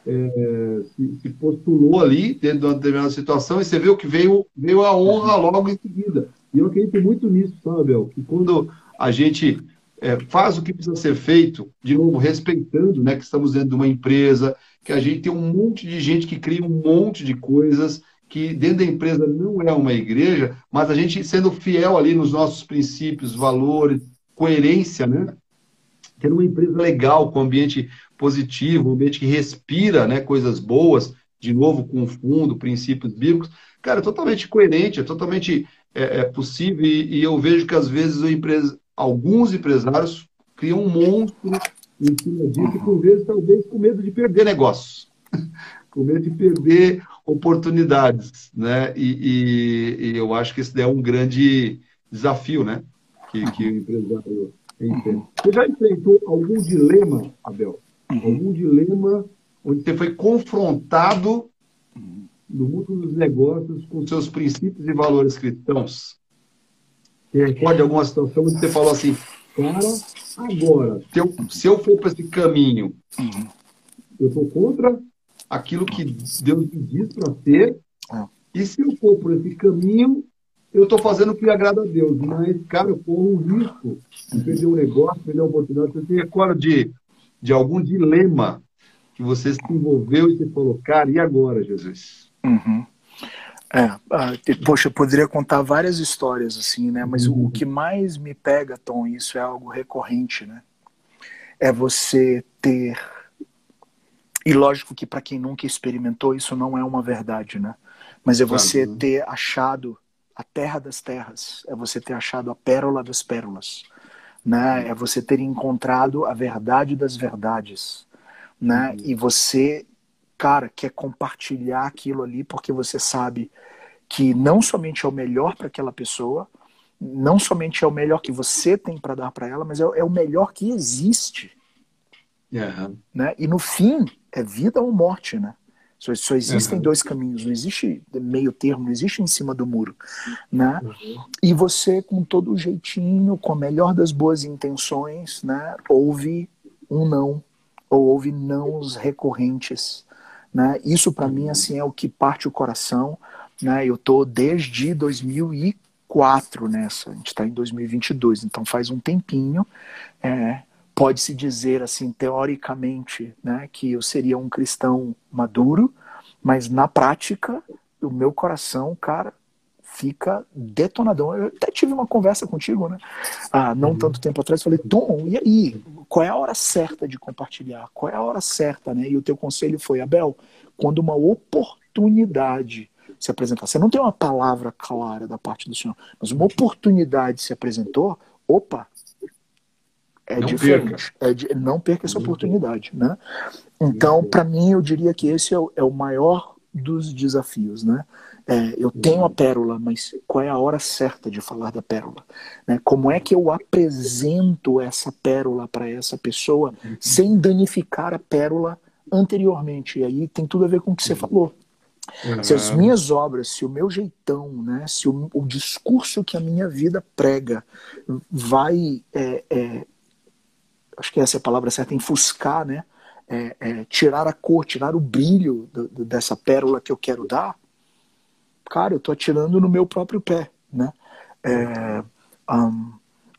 é, se, se, postulou ali dentro de uma determinada situação e você viu que veio, veio a honra logo em seguida. E eu acredito muito nisso, sabe, Abel? Que quando a gente é, faz o que precisa ser feito, de novo, respeitando né, que estamos dentro de uma empresa, que a gente tem um monte de gente que cria um monte de coisas, que dentro da empresa não é uma igreja, mas a gente sendo fiel ali nos nossos princípios, valores, coerência, né? Tendo uma empresa legal, com ambiente positivo, um ambiente que respira né, coisas boas, de novo com fundo, princípios bíblicos, cara, é totalmente coerente, é totalmente é, é possível e, e, eu vejo que às vezes empresa, alguns empresários criam um monstro em cima disso por vezes talvez com medo de perder negócios, com medo de perder oportunidades, né? E, e, e, eu acho que esse é um grande desafio, né? Que, que o empresário enfrenta. Você já enfrentou algum dilema, Abel? Uhum. algum dilema onde você foi confrontado no mundo dos negócios com seus princípios e valores cristãos? Você recorda alguma situação onde você falou assim, cara, agora, se eu, se eu for para esse caminho, uhum. eu estou contra aquilo que Deus me diz para ser, uhum. e se eu for por esse caminho, eu estou fazendo o que agrada a Deus, mas, cara, eu corro um risco de perder um negócio, perder uma oportunidade. Você recorda de de algum dilema que você se envolveu e falou, cara, e agora, Jesus? Uhum. É, ah, poxa, eu poderia contar várias histórias assim, né? Mas uhum. o, que mais me pega, Tom, isso é algo recorrente, né? É você ter e lógico que para quem nunca experimentou isso não é uma verdade, né? Mas é você claro. ter achado a terra das terras, é você ter achado a pérola das pérolas né? É você ter encontrado a verdade das verdades, né? Uhum. E você, cara, quer compartilhar aquilo ali porque você sabe que não somente é o melhor para aquela pessoa, não somente é o melhor que você tem para dar para ela, mas é, é, o melhor que existe. Uhum. Né? E no fim, é vida ou morte, né? Só, só existem uhum. dois caminhos, não existe meio termo, não existe em cima do muro. Né? Uhum. E você, com todo o jeitinho, com a melhor das boas intenções, né, ouve um não, ou ouve nãos recorrentes. Né? Isso, para mim, assim, é o que parte o coração. Né? Eu tô desde 2004 nessa, a gente está em 2022, então faz um tempinho. É, pode-se dizer, assim, teoricamente, né, que eu seria um cristão maduro, mas na prática, o meu coração, cara, fica detonadão. Eu até tive uma conversa contigo, né? Ah, não uhum. tanto tempo atrás, falei, Tom, e aí? Qual é a hora certa de compartilhar? Qual é a hora certa, né? E o teu conselho foi, Abel, quando uma oportunidade se apresentar, você não tem uma palavra clara da parte do Senhor, mas uma oportunidade se apresentou, opa, é não diferente. Perca. É de, não perca essa oportunidade, né? Então, para mim, eu diria que esse é o, é o maior dos desafios, né? É, eu tenho a pérola, mas qual é a hora certa de falar da pérola? Né? Como é que eu apresento essa pérola para essa pessoa sem danificar a pérola anteriormente? E aí tem tudo a ver com o que você falou. Uhum. Se as minhas obras, se o meu jeitão, né, se o, o discurso que a minha vida prega vai é, é, acho que essa é a palavra certa, enfuscar, né? É, é, tirar a cor, tirar o brilho do, do, dessa pérola que eu quero dar, cara, eu estou atirando no meu próprio pé, né? É, um,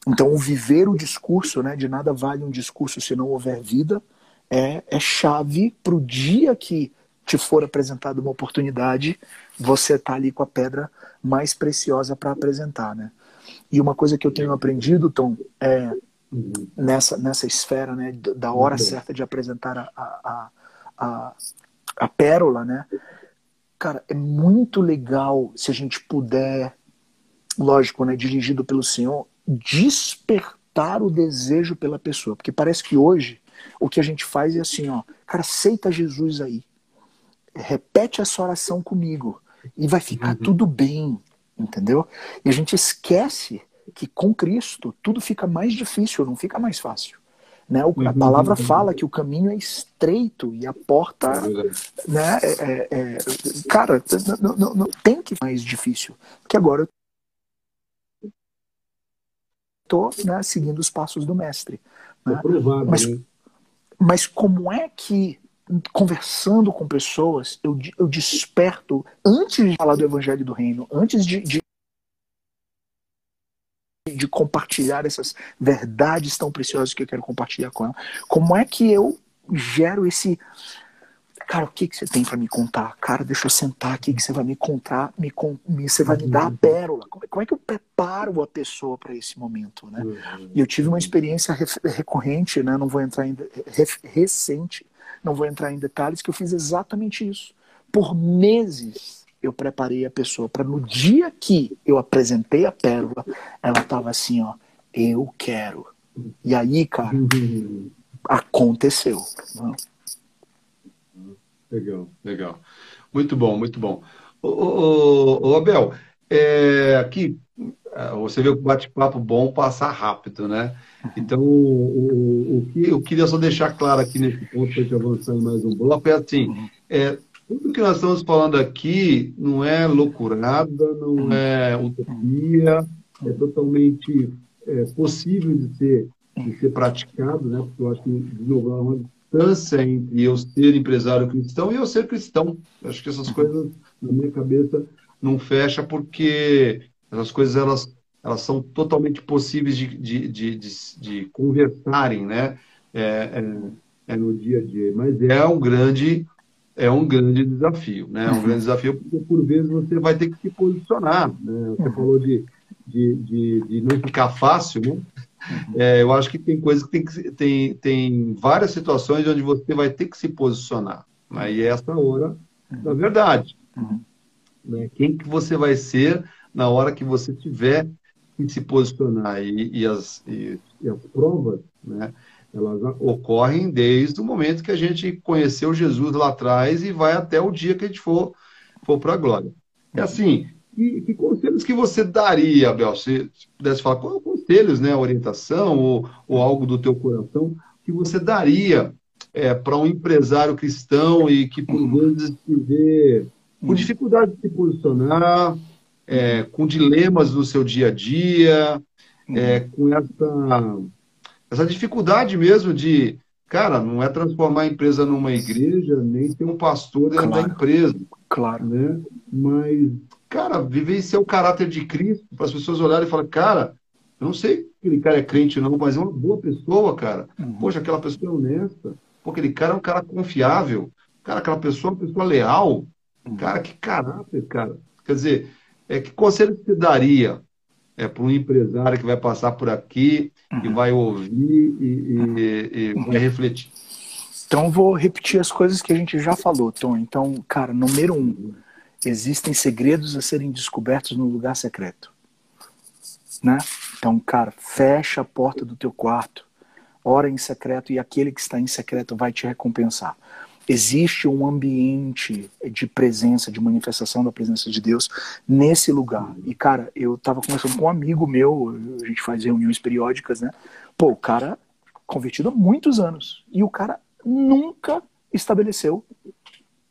então, viver o discurso, né? De nada vale um discurso se não houver vida, é, é chave para o dia que te for apresentada uma oportunidade, você está ali com a pedra mais preciosa para apresentar, né? E uma coisa que eu tenho aprendido, Tom, é nessa, nessa esfera, né, da hora certa de apresentar a, a, a, a pérola, né? Cara, é muito legal se a gente puder, lógico, né, dirigido pelo Senhor, despertar o desejo pela pessoa, porque parece que hoje o que a gente faz é assim, ó, cara, aceita Jesus aí, repete essa oração comigo e vai ficar uhum. tudo bem, entendeu? E a gente esquece que com Cristo tudo fica mais difícil, não fica mais fácil. Né? A uhum. palavra fala que o caminho é estreito e a porta, é né? É, é, é, cara, não, não, não, tem que mais difícil, porque agora eu estou né, seguindo os passos do mestre. Né? mas, né? mas como é que conversando com pessoas, eu, eu desperto, antes de falar do evangelho do reino, antes de, de, de compartilhar essas verdades tão preciosas que eu quero compartilhar com ela, como é que eu gero esse. Cara, o que, que você tem para me contar? Cara, deixa eu sentar aqui que você vai me contar, me, me você vai me dar a pérola. Como, como é que eu preparo a pessoa para esse momento, né? Uhum. E eu tive uma experiência recorrente, né? Não vou entrar ainda recente, não vou entrar em detalhes, que eu fiz exatamente isso. Por meses eu preparei a pessoa para no dia que eu apresentei a pérola, ela estava assim, ó, eu quero. E aí, cara, aconteceu. Né? Legal, legal. Muito bom, muito bom. Ô, ô, ô Abel, é, aqui é, você vê o bate-papo bom passa rápido, né? Então, o, o, o, que eu queria só deixar claro aqui nesse ponto, para a gente avançar em mais um bloco, é assim, é, tudo que nós estamos falando aqui não é loucurada, não é utopia, é totalmente é, possível de ser, de ser praticado, né? Porque eu acho que, de novo, há uma distância entre eu ser empresário cristão e eu ser cristão. Eu acho que essas coisas, na minha cabeça, não fecha porque essas coisas, elas elas são totalmente possíveis de, de, de, de, de conversarem, né? É, é, é, no dia a dia. Mas é um grande, é um grande desafio, né? É um grande desafio porque, por vezes, você vai ter que se posicionar, né? Você falou de, de, de, de não ficar fácil, né? É, eu acho que tem coisas que tem, que tem, tem várias situações onde você vai ter que se posicionar. Né? E é essa hora da verdade. Uhum. Né? Quem que você vai ser na hora que você tiver que se posicionar. E, e, as, e, e as provas, né, elas ocorrem desde o momento que a gente conheceu Jesus lá atrás e vai até o dia que a gente for, for para a glória. É assim, que, que, conselhos que você daria, Abel, se pudesse falar, qual conselhos, né, orientação ou, ou algo do teu coração que você daria é, para um empresário cristão e que por vezes se vê com dificuldade de se posicionar, é, com dilemas no seu dia a dia, é, com essa, essa dificuldade mesmo de, cara, não é transformar a empresa numa igreja, nem ter um pastor dentro claro. da empresa. Claro. Né? Mas, cara, vivenciar o caráter de Cristo, para as pessoas olharem e falar, cara, eu não sei se aquele cara é crente não, mas é uma boa pessoa, cara. Uhum. Poxa, aquela pessoa é honesta. Pô, aquele cara é um cara confiável. Cara, aquela pessoa é uma pessoa leal. Uhum. Cara, que caráter, cara. Quer dizer, é, que conselho você daria é, para um empresário que vai passar por aqui uhum. e vai ouvir e, e, e vai refletir? Então, vou repetir as coisas que a gente já falou, Tom. Então, cara, número um, existem segredos a serem descobertos no lugar secreto. Né? Então, cara, fecha a porta do teu quarto, ora em secreto e aquele que está em secreto vai te recompensar existe um ambiente de presença, de manifestação da presença de Deus nesse lugar. E, cara, eu tava conversando com um amigo meu, a gente faz reuniões periódicas, né? Pô, o cara convertido há muitos anos. E o cara nunca estabeleceu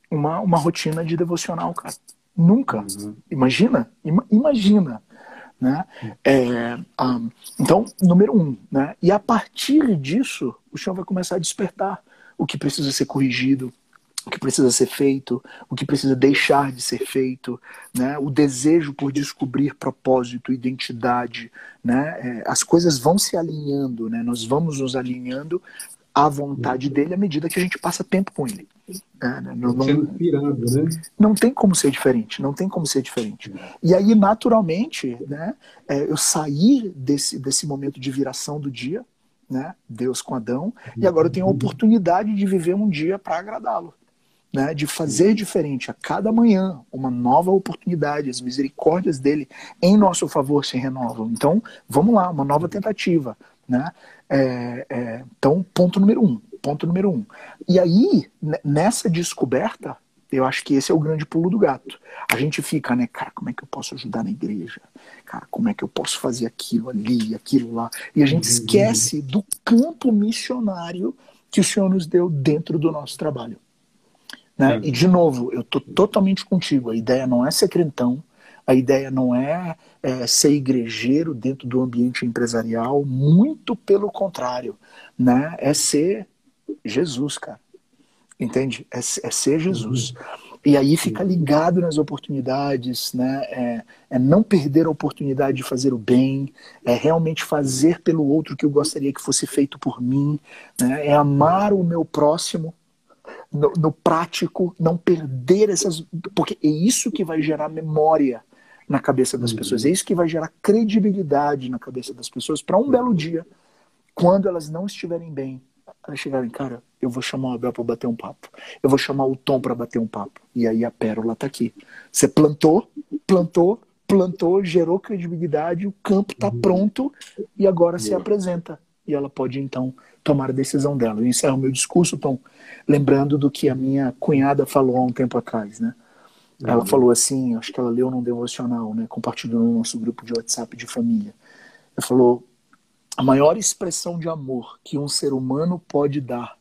uma, uma rotina de devocional, cara. Nunca. Uhum. Imagina, ima, imagina. Né? É, um, então, número um. Né? E a partir disso, o chão vai começar a despertar o que precisa ser corrigido, o que precisa ser feito, o que precisa deixar de ser feito, né? o desejo por descobrir propósito, identidade. Né? É, as coisas vão se alinhando, né? nós vamos nos alinhando à vontade dele à medida que a gente passa tempo com ele. É, né? não, não, inspirado, né? não tem como ser diferente, não tem como ser diferente. E aí, naturalmente, né, é, eu saí desse, desse momento de viração do dia, né, Deus com Adão, e agora eu tenho a oportunidade de viver um dia para agradá-lo. Né, de fazer diferente a cada manhã, uma nova oportunidade, as misericórdias dele em nosso favor se renovam. Então, vamos lá, uma nova tentativa. Né? É, é, então, ponto número um. Ponto número um. E aí, nessa descoberta, eu acho que esse é o grande pulo do gato. A gente fica, né, cara, como é que eu posso ajudar na igreja? Cara, como é que eu posso fazer aquilo ali, aquilo lá? E a gente uhum. esquece do campo missionário que o Senhor nos deu dentro do nosso trabalho. Né? E, de novo, eu tô totalmente contigo. A ideia não é ser crentão, a ideia não é, é, ser igrejeiro dentro do ambiente empresarial, muito pelo contrário, né? É ser Jesus, cara. Entende? É, é ser Jesus. E aí fica ligado nas oportunidades, né? É, é, não perder a oportunidade de fazer o bem, é realmente fazer pelo outro que eu gostaria que fosse feito por mim, né? É amar o meu próximo no, no prático, não perder essas. Porque é isso que vai gerar memória na cabeça das uhum. pessoas. É isso que vai gerar credibilidade na cabeça das pessoas para um belo dia, quando elas não estiverem bem, elas chegarem, cara, eu vou chamar o Abel para bater um papo. Eu vou chamar o Tom para bater um papo. E aí a pérola tá aqui. Você plantou, plantou, plantou, gerou credibilidade, o campo está uhum. pronto e agora se apresenta. E ela pode então tomar a decisão dela. Isso é o meu discurso, Tom, lembrando do que a minha cunhada falou há um tempo atrás, né? Ela uhum. falou assim, acho que ela leu num devocional, né? Compartilhou no nosso grupo de WhatsApp de família. Ela falou: a maior expressão de amor que um ser humano pode dar,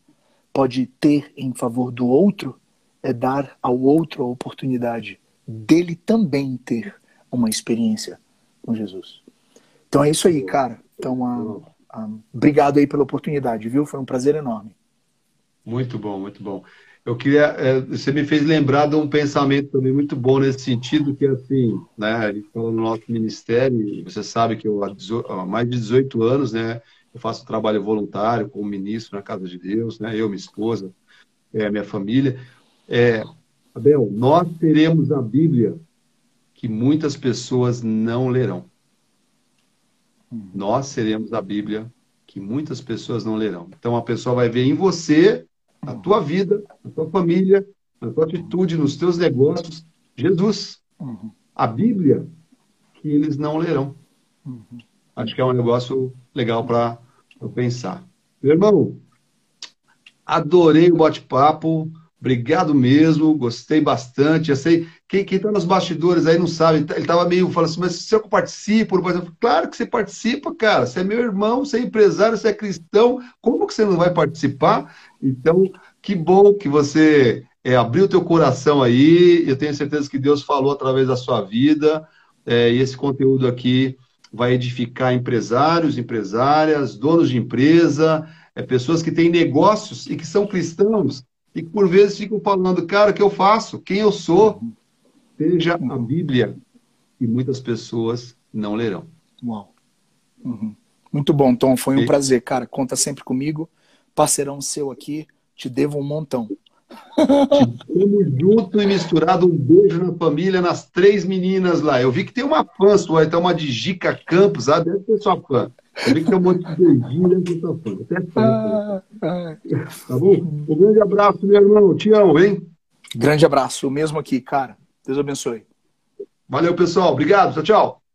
pode ter em favor do outro, é dar ao outro a oportunidade dele também ter uma experiência com Jesus. Então é isso aí, cara. Então, uh, uh, obrigado aí pela oportunidade, viu? Foi um prazer enorme. Muito bom, muito bom. Eu queria, é, você me fez lembrar de um pensamento também muito bom nesse sentido, que é assim, né, a gente falou no nosso ministério, você sabe que eu há mais de 18 anos, né, eu faço trabalho voluntário como ministro na Casa de Deus, né, eu, minha esposa, é, minha família. É, Abel, nós teremos a Bíblia que muitas pessoas não lerão. Nós seremos a Bíblia que muitas pessoas não lerão. Então a pessoa vai ver em você na tua vida, na tua família, na tua atitude, nos teus negócios, Jesus. Uhum. A Bíblia, que eles não lerão. Uhum. Acho que é um negócio legal para pensar. Meu irmão, adorei o bate-papo. Obrigado mesmo, gostei bastante. Eu sei, quem está nos bastidores aí não sabe, ele estava meio falando assim, mas se eu participo, por exemplo, claro que você participa, cara. Você é meu irmão, você é empresário, você é cristão, como que você não vai participar? Então, que bom que você é, abriu teu coração aí. Eu tenho certeza que Deus falou através da sua vida. É, e esse conteúdo aqui vai edificar empresários, empresárias, donos de empresa, é, pessoas que têm negócios e que são cristãos e que por vezes ficam falando, cara, o que eu faço? Quem eu sou? Seja a Bíblia. E muitas pessoas não lerão. Uau. Uhum. Muito bom, Tom. Foi um e... prazer, cara. Conta sempre comigo parceirão seu aqui, te devo um montão. Estamos junto e misturado. Um beijo na família, nas três meninas lá. Eu vi que tem uma fã sua, então uma de Gica Campos, ah, deve ser sua fã. Eu vi que tem um monte de beijinho, fã. Até. Ah, ah. Tá bom? Um grande abraço, meu irmão. Te amo, hein? Grande abraço. O mesmo aqui, cara. Deus abençoe. Valeu, pessoal. Obrigado. Tchau, tchau.